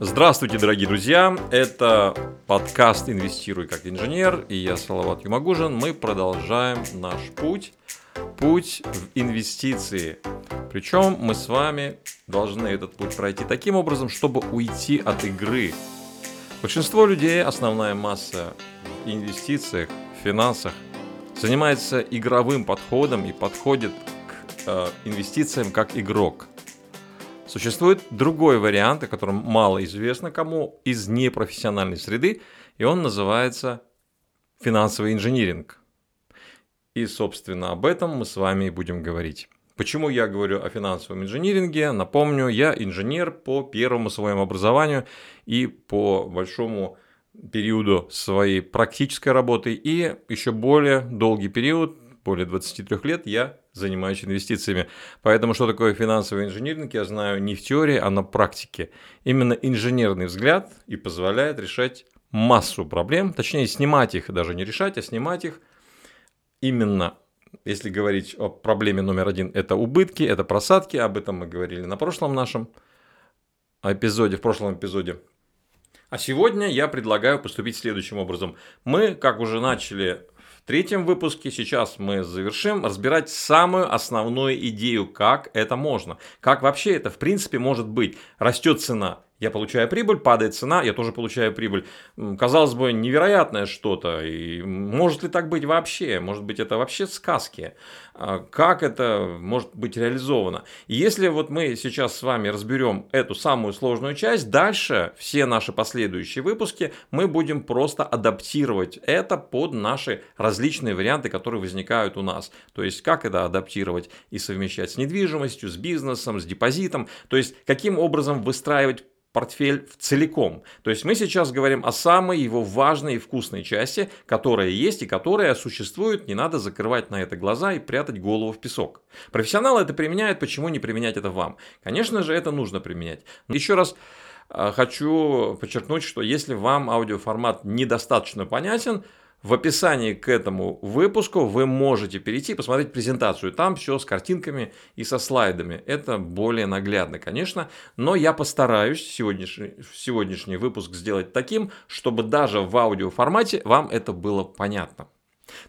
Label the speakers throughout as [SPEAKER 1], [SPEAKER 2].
[SPEAKER 1] Здравствуйте, дорогие друзья! Это подкаст «Инвестируй как инженер» и я Салават Юмагужин. Мы продолжаем наш путь, путь в инвестиции. Причем мы с вами должны этот путь пройти таким образом, чтобы уйти от игры. Большинство людей, основная масса в инвестициях, в финансах, занимается игровым подходом и подходит к э, инвестициям как игрок – Существует другой вариант, о котором мало известно кому из непрофессиональной среды, и он называется финансовый инжиниринг. И, собственно, об этом мы с вами и будем говорить. Почему я говорю о финансовом инжиниринге? Напомню, я инженер по первому своему образованию и по большому периоду своей практической работы и еще более долгий период, более 23 лет, я занимаюсь инвестициями. Поэтому что такое финансовый инжиниринг, я знаю не в теории, а на практике. Именно инженерный взгляд и позволяет решать массу проблем, точнее снимать их, даже не решать, а снимать их именно если говорить о проблеме номер один, это убытки, это просадки, об этом мы говорили на прошлом нашем эпизоде, в прошлом эпизоде. А сегодня я предлагаю поступить следующим образом. Мы, как уже начали третьем выпуске сейчас мы завершим разбирать самую основную идею, как это можно. Как вообще это в принципе может быть. Растет цена, я получаю прибыль, падает цена, я тоже получаю прибыль. Казалось бы, невероятное что-то. И может ли так быть вообще? Может быть, это вообще сказки? А как это может быть реализовано? И если вот мы сейчас с вами разберем эту самую сложную часть, дальше все наши последующие выпуски мы будем просто адаптировать это под наши различные варианты, которые возникают у нас. То есть, как это адаптировать и совмещать с недвижимостью, с бизнесом, с депозитом. То есть, каким образом выстраивать портфель в целиком. То есть мы сейчас говорим о самой его важной и вкусной части, которая есть и которая существует. Не надо закрывать на это глаза и прятать голову в песок. Профессионалы это применяют, почему не применять это вам? Конечно же, это нужно применять. Еще раз э, хочу подчеркнуть, что если вам аудиоформат недостаточно понятен, в описании к этому выпуску вы можете перейти и посмотреть презентацию. Там все с картинками и со слайдами. Это более наглядно, конечно. Но я постараюсь сегодняшний, сегодняшний выпуск сделать таким, чтобы даже в аудиоформате вам это было понятно.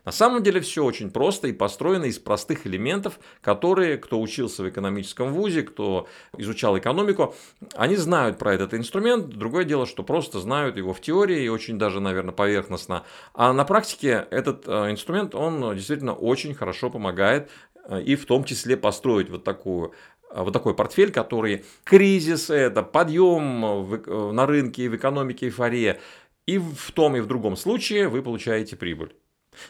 [SPEAKER 1] На самом деле все очень просто и построено из простых элементов, которые, кто учился в экономическом вузе, кто изучал экономику, они знают про этот инструмент. Другое дело, что просто знают его в теории и очень даже, наверное, поверхностно. А на практике этот э, инструмент, он действительно очень хорошо помогает э, и в том числе построить вот такую э, вот такой портфель, который кризис, это подъем на рынке, в экономике, эйфория. И в том и в другом случае вы получаете прибыль.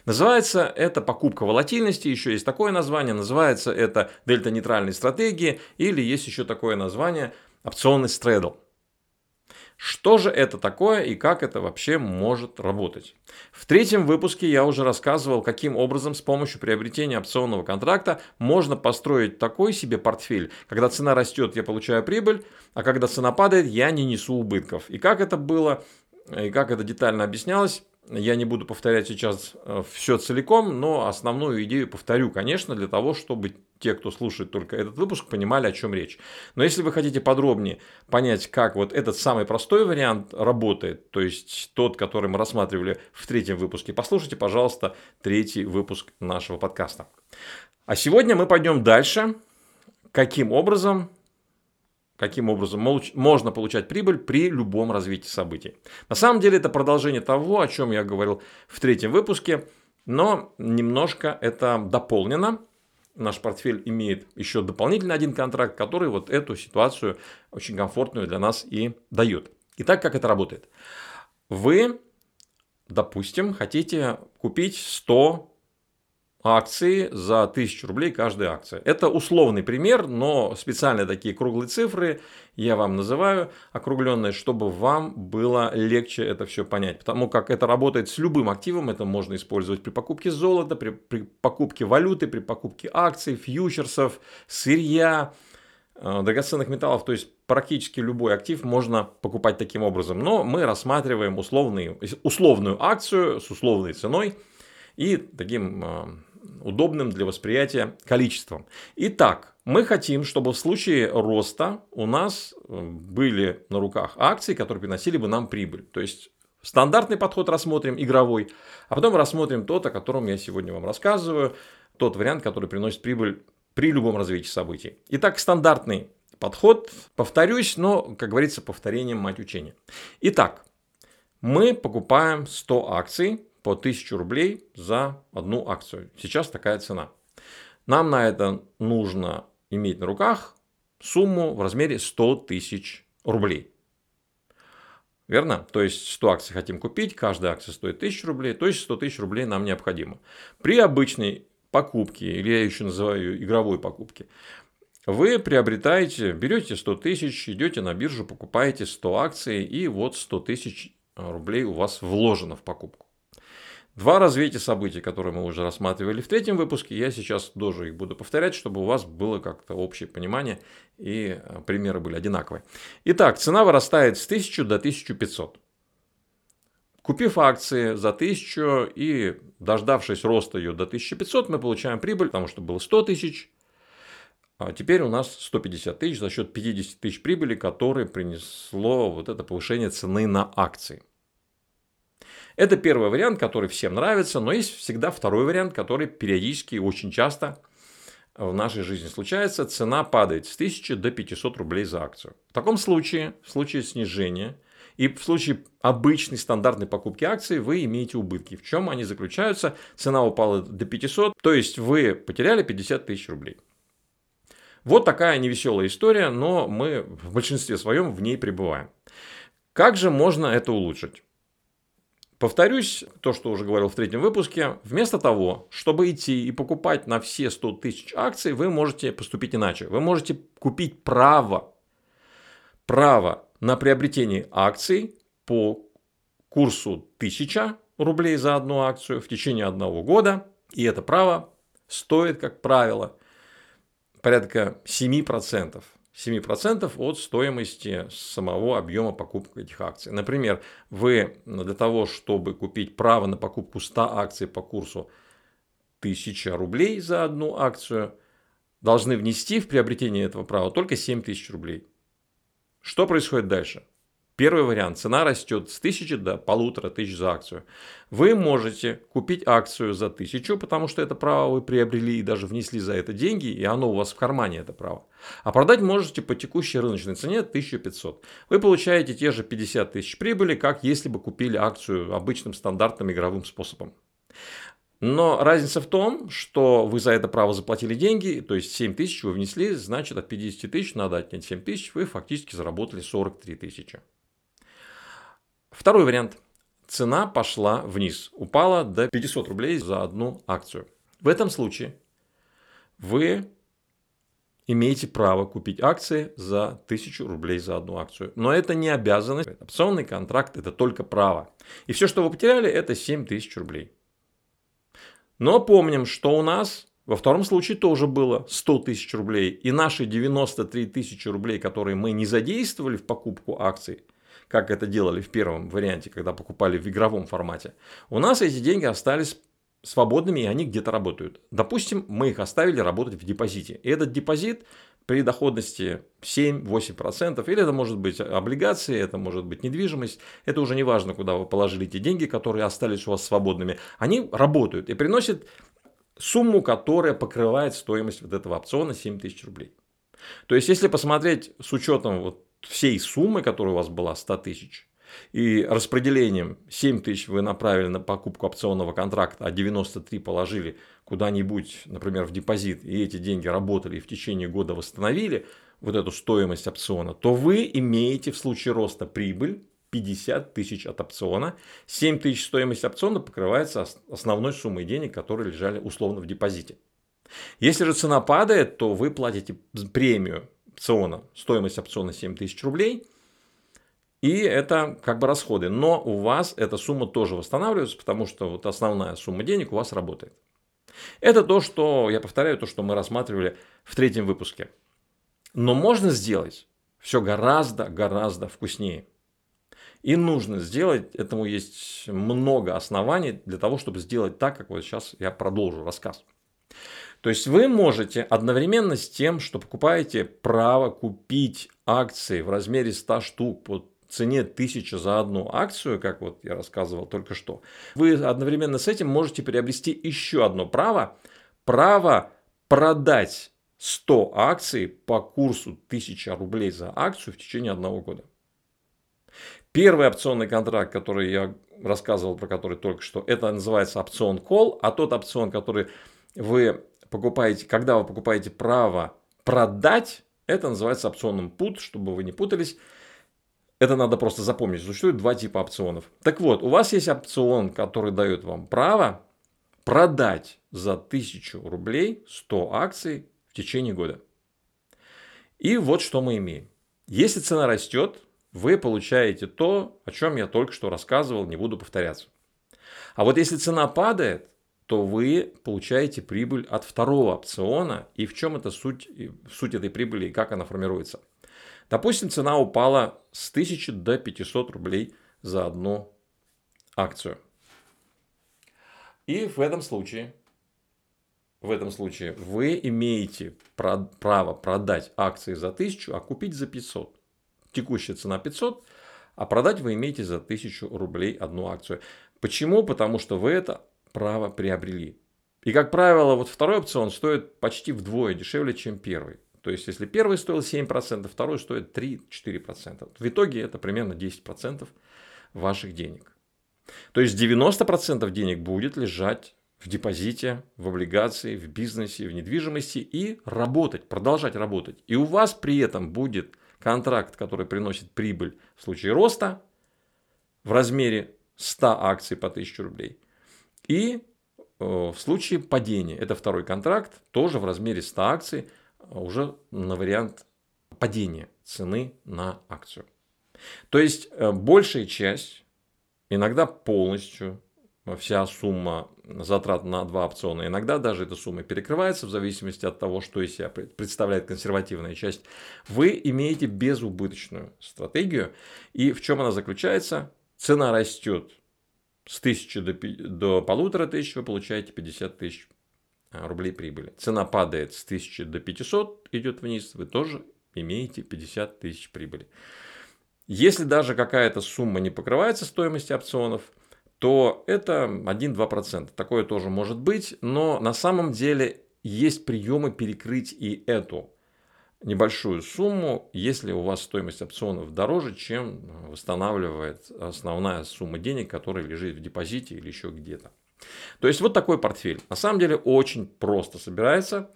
[SPEAKER 1] Называется это покупка волатильности, еще есть такое название, называется это дельта-нейтральной стратегии, или есть еще такое название опционный стредл. Что же это такое и как это вообще может работать? В третьем выпуске я уже рассказывал, каким образом с помощью приобретения опционного контракта можно построить такой себе портфель. Когда цена растет, я получаю прибыль, а когда цена падает, я не несу убытков. И как это было, и как это детально объяснялось, я не буду повторять сейчас э, все целиком, но основную идею повторю, конечно, для того, чтобы те, кто слушает только этот выпуск, понимали, о чем речь. Но если вы хотите подробнее понять, как вот этот самый простой вариант работает, то есть тот, который мы рассматривали в третьем выпуске, послушайте, пожалуйста, третий выпуск нашего подкаста. А сегодня мы пойдем дальше. Каким образом каким образом можно получать прибыль при любом развитии событий. На самом деле это продолжение того, о чем я говорил в третьем выпуске, но немножко это дополнено. Наш портфель имеет еще дополнительный один контракт, который вот эту ситуацию очень комфортную для нас и дает. Итак, как это работает? Вы, допустим, хотите купить 100 акции за 1000 рублей каждая акция. Это условный пример, но специально такие круглые цифры я вам называю, округленные, чтобы вам было легче это все понять. Потому как это работает с любым активом, это можно использовать при покупке золота, при, при покупке валюты, при покупке акций, фьючерсов, сырья, э, драгоценных металлов, то есть практически любой актив можно покупать таким образом. Но мы рассматриваем условный, условную акцию с условной ценой и таким э, удобным для восприятия количеством. Итак, Мы хотим, чтобы в случае роста у нас э, были на руках акции, которые приносили бы нам прибыль. То есть стандартный подход рассмотрим, игровой, а потом рассмотрим тот, о котором я сегодня вам рассказываю, тот вариант, который приносит прибыль при любом развитии событий. Итак, стандартный подход, повторюсь, но, как говорится, повторением мать учения. Итак, мы покупаем 100 акций по 1000 рублей за одну акцию. Сейчас такая цена. Нам на это нужно иметь на руках сумму в размере 100 тысяч рублей. Верно? То есть 100 акций хотим купить, каждая акция стоит 1000 рублей, то есть 100 тысяч рублей нам необходимо. При обычной покупке, или я еще называю игровой покупке, вы приобретаете, берете 100 тысяч, идете на биржу, покупаете 100 акций, и вот 100 тысяч рублей у вас вложено в покупку. Два развития событий, которые мы уже рассматривали в третьем выпуске, я сейчас тоже их буду повторять, чтобы у вас было как-то общее понимание и э, примеры были одинаковые. Итак, цена вырастает с 1000 до 1500. Купив акции за 1000 и дождавшись роста ее до 1500, мы получаем прибыль, потому что было 100 тысяч. А теперь у нас 150 тысяч за счет 50 тысяч прибыли, которые принесло вот это повышение цены на акции. Это первый вариант, который всем нравится, но есть всегда второй вариант, который периодически и очень часто в нашей жизни случается. Цена падает с 1000 до 500 рублей за акцию. В таком случае, в случае снижения и в случае обычной стандартной покупки акций вы имеете убытки. В чем они заключаются? Цена упала до 500, то есть вы потеряли 50 тысяч рублей. Вот такая невеселая история, но мы в большинстве своем в ней пребываем. Как же можно это улучшить? Повторюсь, то, что уже говорил в третьем выпуске, вместо того, чтобы идти и покупать на все 100 тысяч акций, вы можете поступить иначе. Вы можете купить право, право на приобретение акций по курсу 1000 рублей за одну акцию в течение одного года. И это право стоит, как правило, порядка 7%. 7% от стоимости самого объема покупки этих акций. Например, вы для того, чтобы купить право на покупку 100 акций по курсу 1000 рублей за одну акцию, должны внести в приобретение этого права только 7 тысяч рублей. Что происходит дальше? Первый вариант. Цена растет с 1000 до полутора тысяч за акцию. Вы можете купить акцию за 1000, потому что это право вы приобрели и даже внесли за это деньги, и оно у вас в кармане, это право. А продать можете по текущей рыночной цене 1500. Вы получаете те же 50 тысяч прибыли, как если бы купили акцию обычным стандартным игровым способом. Но разница в том, что вы за это право заплатили деньги, то есть 7 тысяч вы внесли, значит от 50 тысяч надо отнять 7 тысяч, вы фактически заработали 43 тысячи. Второй вариант. Цена пошла вниз, упала до 500 рублей за одну акцию. В этом случае вы имеете право купить акции за 1000 рублей за одну акцию. Но это не обязанность. Опционный контракт – это только право. И все, что вы потеряли, это 7000 рублей. Но помним, что у нас во втором случае тоже было 100 тысяч рублей. И наши 93 тысячи рублей, которые мы не задействовали в покупку акций – как это делали в первом варианте, когда покупали в игровом формате, у нас эти деньги остались свободными, и они где-то работают. Допустим, мы их оставили работать в депозите. И этот депозит при доходности 7-8%, или это может быть облигации, это может быть недвижимость, это уже не важно, куда вы положили эти деньги, которые остались у вас свободными, они работают и приносят сумму, которая покрывает стоимость вот этого опциона 7 тысяч рублей. То есть, если посмотреть с учетом вот всей суммы, которая у вас была 100 тысяч, и распределением 7 тысяч вы направили на покупку опционного контракта, а 93 положили куда-нибудь, например, в депозит, и эти деньги работали и в течение года восстановили вот эту стоимость опциона, то вы имеете в случае роста прибыль 50 тысяч от опциона. 7 тысяч стоимость опциона покрывается основной суммой денег, которые лежали условно в депозите. Если же цена падает, то вы платите премию опциона, стоимость опциона 7 тысяч рублей. И это как бы расходы. Но у вас эта сумма тоже восстанавливается, потому что вот основная сумма денег у вас работает. Это то, что, я повторяю, то, что мы рассматривали в третьем выпуске. Но можно сделать все гораздо-гораздо вкуснее. И нужно сделать, этому есть много оснований для того, чтобы сделать так, как вот сейчас я продолжу рассказ. То есть вы можете одновременно с тем, что покупаете право купить акции в размере 100 штук по цене 1000 за одну акцию, как вот я рассказывал только что, вы одновременно с этим можете приобрести еще одно право, право продать 100 акций по курсу 1000 рублей за акцию в течение одного года. Первый опционный контракт, который я рассказывал, про который только что, это называется опцион call, а тот опцион, который вы покупаете, когда вы покупаете право продать, это называется опционным put, чтобы вы не путались. Это надо просто запомнить. Существует два типа опционов. Так вот, у вас есть опцион, который дает вам право продать за 1000 рублей 100 акций в течение года. И вот что мы имеем. Если цена растет, вы получаете то, о чем я только что рассказывал, не буду повторяться. А вот если цена падает, то вы получаете прибыль от второго опциона. И в чем это суть, суть этой прибыли и как она формируется? Допустим, цена упала с 1000 до 500 рублей за одну акцию. И в этом случае, в этом случае вы имеете право продать акции за 1000, а купить за 500. Текущая цена 500, а продать вы имеете за 1000 рублей одну акцию. Почему? Потому что вы это право приобрели. И, как правило, вот второй опцион стоит почти вдвое дешевле, чем первый. То есть, если первый стоил 7%, второй стоит 3-4%. В итоге это примерно 10% ваших денег. То есть 90% денег будет лежать в депозите, в облигации, в бизнесе, в недвижимости и работать, продолжать работать. И у вас при этом будет контракт, который приносит прибыль в случае роста в размере 100 акций по 1000 рублей. И э, в случае падения, это второй контракт, тоже в размере 100 акций уже на вариант падения цены на акцию. То есть э, большая часть, иногда полностью, вся сумма затрат на два опциона, иногда даже эта сумма перекрывается в зависимости от того, что из себя представляет консервативная часть, вы имеете безубыточную стратегию. И в чем она заключается? Цена растет с 1000 до, до полутора тысяч, вы получаете 50 тысяч а, рублей прибыли. Цена падает с 1000 до 500, идет вниз, вы тоже имеете 50 тысяч прибыли. Если даже какая-то сумма не покрывается стоимостью опционов, то это 1-2%. Такое тоже может быть, но на самом деле есть приемы перекрыть и эту небольшую сумму, если у вас стоимость опционов дороже, чем восстанавливает основная сумма денег, которая лежит в депозите или еще где-то. То есть вот такой портфель. На самом деле очень просто собирается.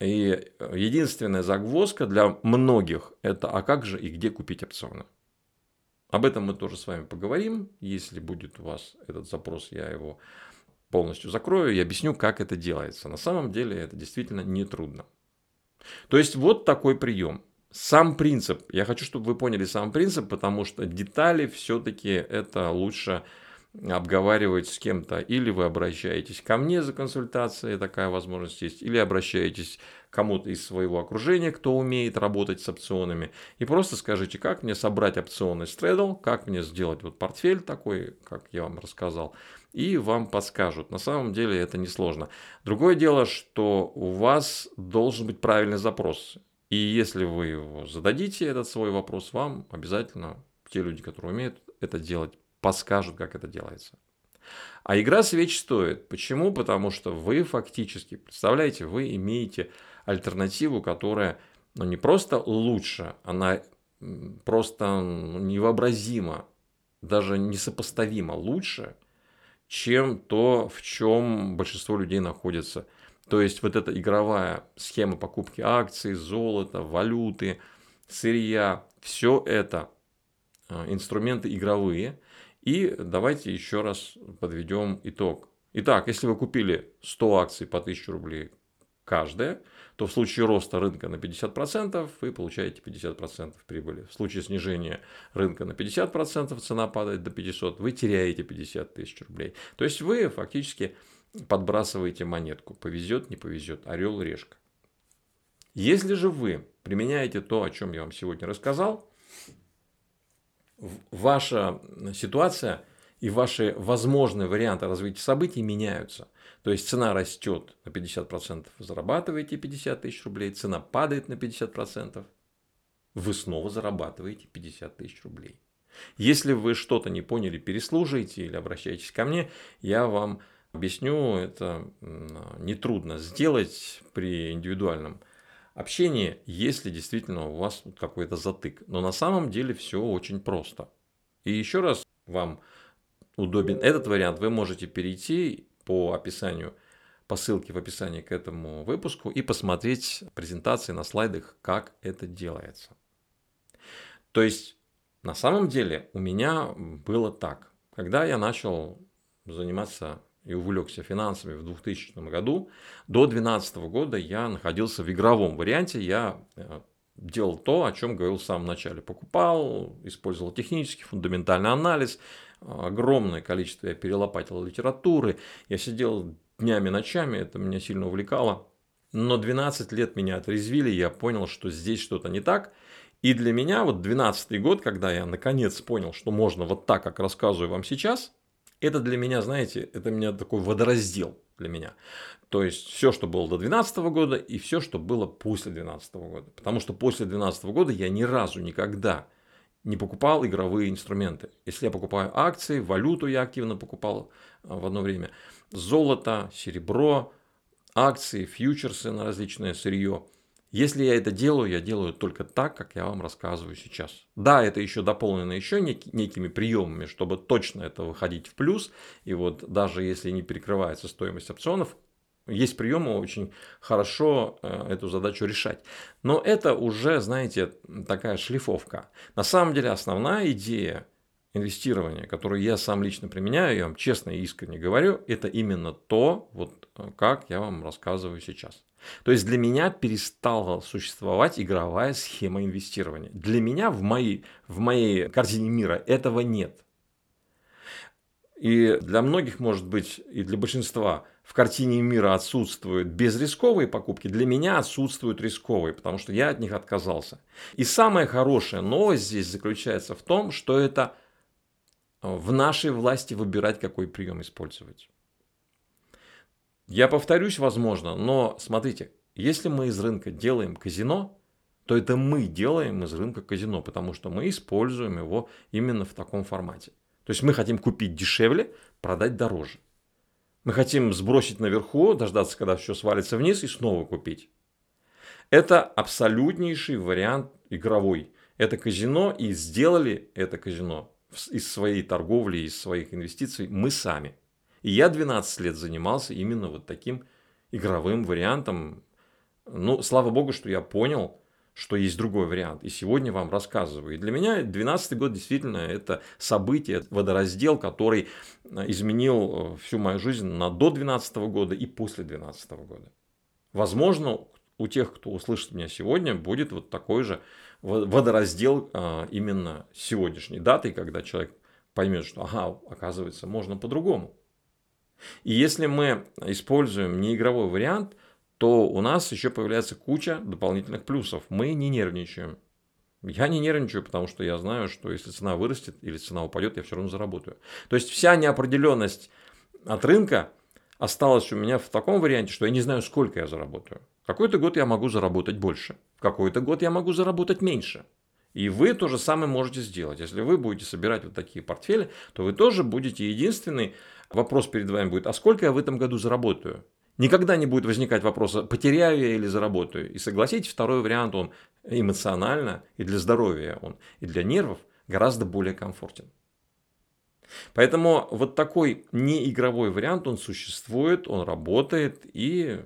[SPEAKER 1] И единственная загвоздка для многих это а как же и где купить опционы. Об этом мы тоже с вами поговорим. Если будет у вас этот запрос, я его полностью закрою и объясню, как это делается. На самом деле это действительно не трудно. То есть вот такой прием. Сам принцип. Я хочу, чтобы вы поняли сам принцип, потому что детали все-таки это лучше обговаривать с кем-то, или вы обращаетесь ко мне за консультацией, такая возможность есть, или обращаетесь кому-то из своего окружения, кто умеет работать с опционами, и просто скажите, как мне собрать опционный стредл, как мне сделать вот портфель такой, как я вам рассказал, и вам подскажут. На самом деле это несложно. Другое дело, что у вас должен быть правильный запрос. И если вы зададите, этот свой вопрос, вам обязательно те люди, которые умеют это делать, подскажут, как это делается. А игра свеч стоит. Почему? Потому что вы фактически, представляете, вы имеете альтернативу, которая ну, не просто лучше, она просто ну, невообразимо, даже несопоставимо лучше, чем то, в чем большинство людей находится. То есть вот эта игровая схема покупки акций, золота, валюты, сырья, все это а, инструменты игровые, и давайте еще раз подведем итог. Итак, если вы купили 100 акций по 1000 рублей каждая, то в случае роста рынка на 50% вы получаете 50% прибыли. В случае снижения рынка на 50% цена падает до 500, вы теряете 50 тысяч рублей. То есть вы фактически подбрасываете монетку. Повезет, не повезет, орел, решка. Если же вы применяете то, о чем я вам сегодня рассказал, ваша ситуация и ваши возможные варианты развития событий меняются. То есть цена растет на 50%, вы зарабатываете 50 тысяч рублей, цена падает на 50%, вы снова зарабатываете 50 тысяч рублей. Если вы что-то не поняли, переслушайте или обращайтесь ко мне, я вам объясню, это нетрудно сделать при индивидуальном общении, если действительно у вас какой-то затык. Но на самом деле все очень просто. И еще раз вам удобен этот вариант, вы можете перейти по описанию, по ссылке в описании к этому выпуску и посмотреть презентации на слайдах, как это делается. То есть, на самом деле у меня было так. Когда я начал заниматься и увлекся финансами в 2000 году, до 2012 года я находился в игровом варианте. Я э, делал то, о чем говорил в самом начале. Покупал, использовал технический, фундаментальный анализ, огромное количество я перелопатил литературы, я сидел днями, ночами, это меня сильно увлекало. Но 12 лет меня отрезвили, я понял, что здесь что-то не так. И для меня вот 12 год, когда я наконец понял, что можно вот так, как рассказываю вам сейчас, это для меня, знаете, это меня такой водораздел для меня. То есть все, что было до 2012 года и все, что было после 2012 года. Потому что после 2012 года я ни разу никогда не покупал игровые инструменты. Если я покупаю акции, валюту я активно покупал а, в одно время, золото, серебро, акции, фьючерсы на различное сырье. Если я это делаю, я делаю только так, как я вам рассказываю сейчас. Да, это еще дополнено еще некими приемами, чтобы точно это выходить в плюс. И вот даже если не перекрывается стоимость опционов, есть приемы очень хорошо э, эту задачу решать. Но это уже, знаете, такая шлифовка. На самом деле основная идея инвестирования, которую я сам лично применяю, я вам честно и искренне говорю, это именно то, вот э, как я вам рассказываю сейчас. То есть для меня перестала существовать игровая схема инвестирования. Для меня в моей, в моей картине мира этого нет. И для многих, может быть, и для большинства в картине мира отсутствуют безрисковые покупки, для меня отсутствуют рисковые, потому что я от них отказался. И самая хорошая новость здесь заключается в том, что это в нашей власти выбирать, какой прием использовать. Я повторюсь, возможно, но смотрите, если мы из рынка делаем казино, то это мы делаем из рынка казино, потому что мы используем его именно в таком формате. То есть мы хотим купить дешевле, продать дороже. Мы хотим сбросить наверху, дождаться, когда все свалится вниз и снова купить. Это абсолютнейший вариант игровой. Это казино, и сделали это казино из своей торговли, из своих инвестиций мы сами. И я 12 лет занимался именно вот таким игровым вариантом. Ну, слава богу, что я понял, что есть другой вариант. И сегодня вам рассказываю. И для меня 12 год действительно это событие, водораздел, который э, изменил э, всю мою жизнь на до 12 года и после 12 года. Возможно, у тех, кто услышит меня сегодня, будет вот такой же водораздел э, именно сегодняшней датой, когда человек поймет, что, ага, оказывается, можно по-другому. И если мы используем неигровой вариант – то у нас еще появляется куча дополнительных плюсов. Мы не нервничаем. Я не нервничаю, потому что я знаю, что если цена вырастет или цена упадет, я все равно заработаю. То есть вся неопределенность от рынка осталась у меня в таком варианте, что я не знаю, сколько я заработаю. Какой-то год я могу заработать больше, в какой-то год я могу заработать меньше. И вы то же самое можете сделать. Если вы будете собирать вот такие портфели, то вы тоже будете единственный вопрос перед вами будет, а сколько я в этом году заработаю? Никогда не будет возникать вопроса, потеряю я или заработаю. И согласитесь, второй вариант, он эмоционально и для здоровья, он и для нервов гораздо более комфортен. Поэтому вот такой неигровой вариант, он существует, он работает. И,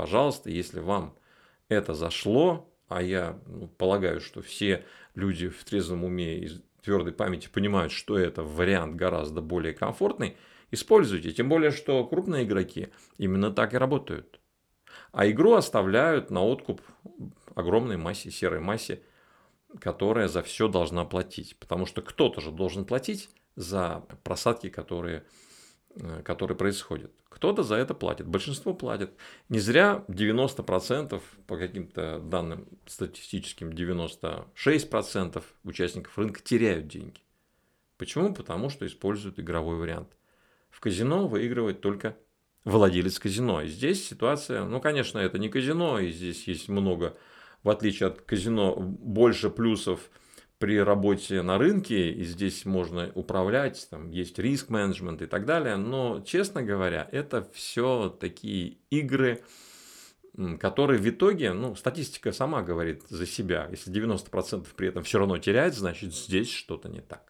[SPEAKER 1] пожалуйста, если вам это зашло, а я ну, полагаю, что все люди в трезвом уме и твердой памяти понимают, что это вариант гораздо более комфортный – Используйте, тем более, что крупные игроки именно так и работают. А игру оставляют на откуп огромной массе, серой массе, которая за все должна платить. Потому что кто-то же должен платить за просадки, которые, э, которые происходят. Кто-то за это платит, большинство платит. Не зря 90% по каким-то данным статистическим 96% участников рынка теряют деньги. Почему? Потому что используют игровой вариант. В казино выигрывает только владелец казино. И здесь ситуация, ну, конечно, это не казино, и здесь есть много, в отличие от казино, больше плюсов при работе на рынке, и здесь можно управлять, там есть риск-менеджмент и так далее, но, честно говоря, это все такие игры, которые в итоге, ну, статистика сама говорит за себя, если 90% при этом все равно теряет, значит, здесь что-то не так.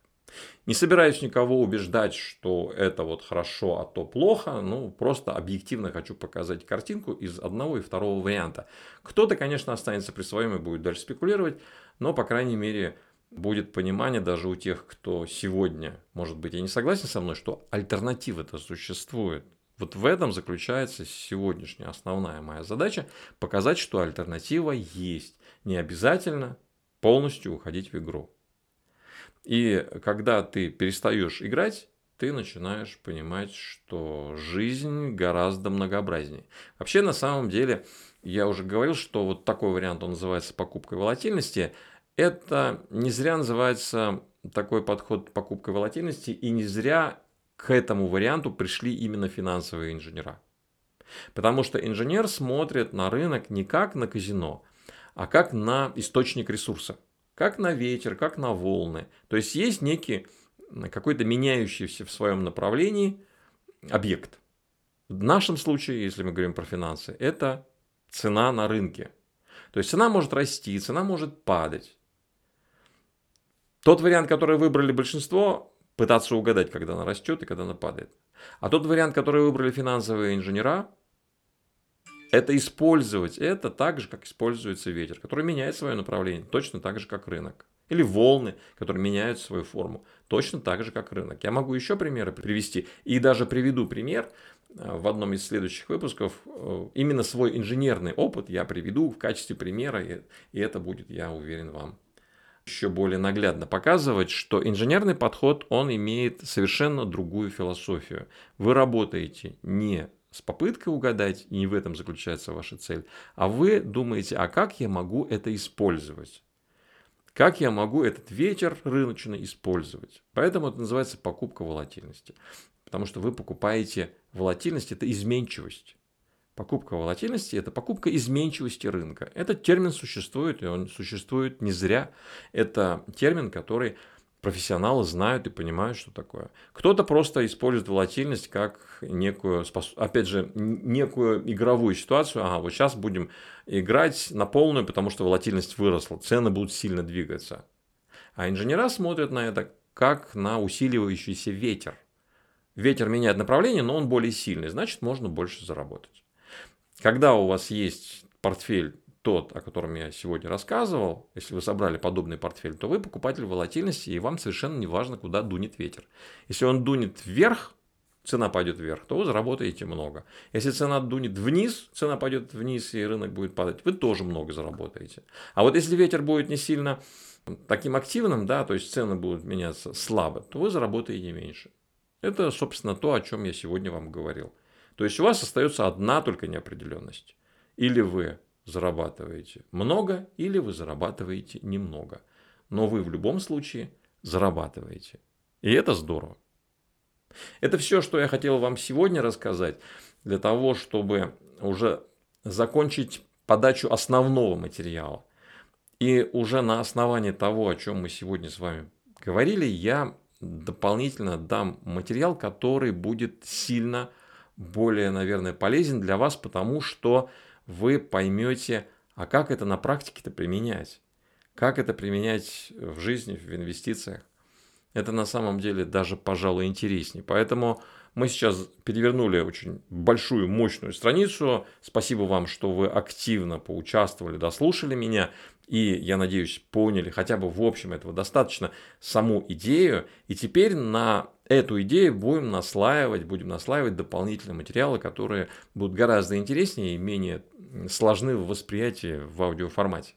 [SPEAKER 1] Не собираюсь никого убеждать, что это вот хорошо, а то плохо. Ну, просто объективно хочу показать картинку из одного и второго варианта. Кто-то, конечно, останется при своем и будет дальше спекулировать, но, по крайней мере, будет понимание даже у тех, кто сегодня, может быть, и не согласен со мной, что альтернатива-то существует. Вот в этом заключается сегодняшняя основная моя задача – показать, что альтернатива есть. Не обязательно полностью уходить в игру. И когда ты перестаешь играть, ты начинаешь понимать, что жизнь гораздо многообразнее. Вообще, на самом деле, я уже говорил, что вот такой вариант, он называется покупкой волатильности. Это не зря называется такой подход покупкой волатильности, и не зря к этому варианту пришли именно финансовые инженера. Потому что инженер смотрит на рынок не как на казино, а как на источник ресурса – как на ветер, как на волны. То есть есть некий какой-то меняющийся в своем направлении объект. В нашем случае, если мы говорим про финансы, это цена на рынке. То есть цена может расти, цена может падать. Тот вариант, который выбрали большинство, пытаться угадать, когда она растет и когда она падает. А тот вариант, который выбрали финансовые инженера, это использовать это так же, как используется ветер, который меняет свое направление, точно так же, как рынок. Или волны, которые меняют свою форму, точно так же, как рынок. Я могу еще примеры привести, и даже приведу пример э, в одном из следующих выпусков. Э, именно свой инженерный опыт я приведу в качестве примера, и это будет, я уверен, вам еще более наглядно показывать, что инженерный подход, он имеет совершенно другую философию. Вы работаете не с попыткой угадать, и не в этом заключается ваша цель, а вы думаете, а как я могу это использовать? Как я могу этот ветер рыночный использовать? Поэтому это называется покупка волатильности. Потому что вы покупаете волатильность, это изменчивость. Покупка волатильности – это покупка изменчивости рынка. Этот термин существует, и он существует не зря. Это термин, который профессионалы знают и понимают, что такое. Кто-то просто использует волатильность как некую, опять же, некую игровую ситуацию. Ага, вот сейчас будем играть на полную, потому что волатильность выросла, цены будут сильно двигаться. А инженера смотрят на это как на усиливающийся ветер. Ветер меняет направление, но он более сильный, значит, можно больше заработать. Когда у вас есть портфель тот, о котором я сегодня рассказывал, если вы собрали подобный портфель, то вы покупатель волатильности, и вам совершенно не важно, куда дунет ветер. Если он дунет вверх, цена пойдет вверх, то вы заработаете много. Если цена дунет вниз, цена пойдет вниз, и рынок будет падать, вы тоже много заработаете. А вот если ветер будет не сильно таким активным, да, то есть цены будут меняться слабо, то вы заработаете меньше. Это, собственно, то, о чем я сегодня вам говорил. То есть у вас остается одна только неопределенность. Или вы зарабатываете много или вы зарабатываете немного. Но вы в любом случае зарабатываете. И это здорово. Это все, что я хотел вам сегодня рассказать, для того, чтобы уже закончить подачу основного материала. И уже на основании того, о чем мы сегодня с вами говорили, я дополнительно дам материал, который будет сильно более, наверное, полезен для вас, потому что вы поймете, а как это на практике-то применять? Как это применять в жизни, в инвестициях? Это на самом деле даже, пожалуй, интереснее. Поэтому мы сейчас перевернули очень большую, мощную страницу. Спасибо вам, что вы активно поучаствовали, дослушали меня. И, я надеюсь, поняли хотя бы в общем этого достаточно саму идею. И теперь на эту идею будем наслаивать, будем наслаивать дополнительные материалы, которые будут гораздо интереснее и менее сложны в восприятии в аудиоформате.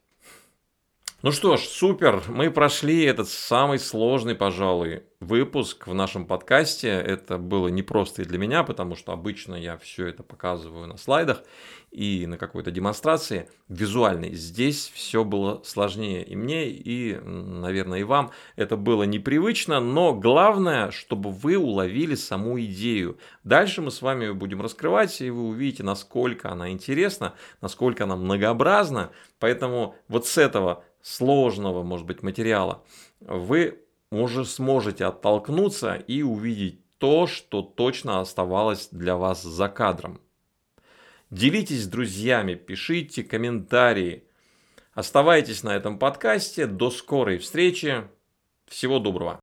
[SPEAKER 1] Ну что ж, супер, мы прошли этот самый сложный, пожалуй, выпуск в нашем подкасте. Это было непросто и для меня, потому что обычно я все это показываю на слайдах и на какой-то демонстрации визуальной. Здесь все было сложнее и мне, и, наверное, и вам. Это было непривычно, но главное, чтобы вы уловили саму идею. Дальше мы с вами будем раскрывать, и вы увидите, насколько она интересна, насколько она многообразна. Поэтому вот с этого сложного, может быть, материала, вы уже сможете оттолкнуться и увидеть то, что точно оставалось для вас за кадром. Делитесь с друзьями, пишите комментарии. Оставайтесь на этом подкасте. До скорой встречи. Всего доброго.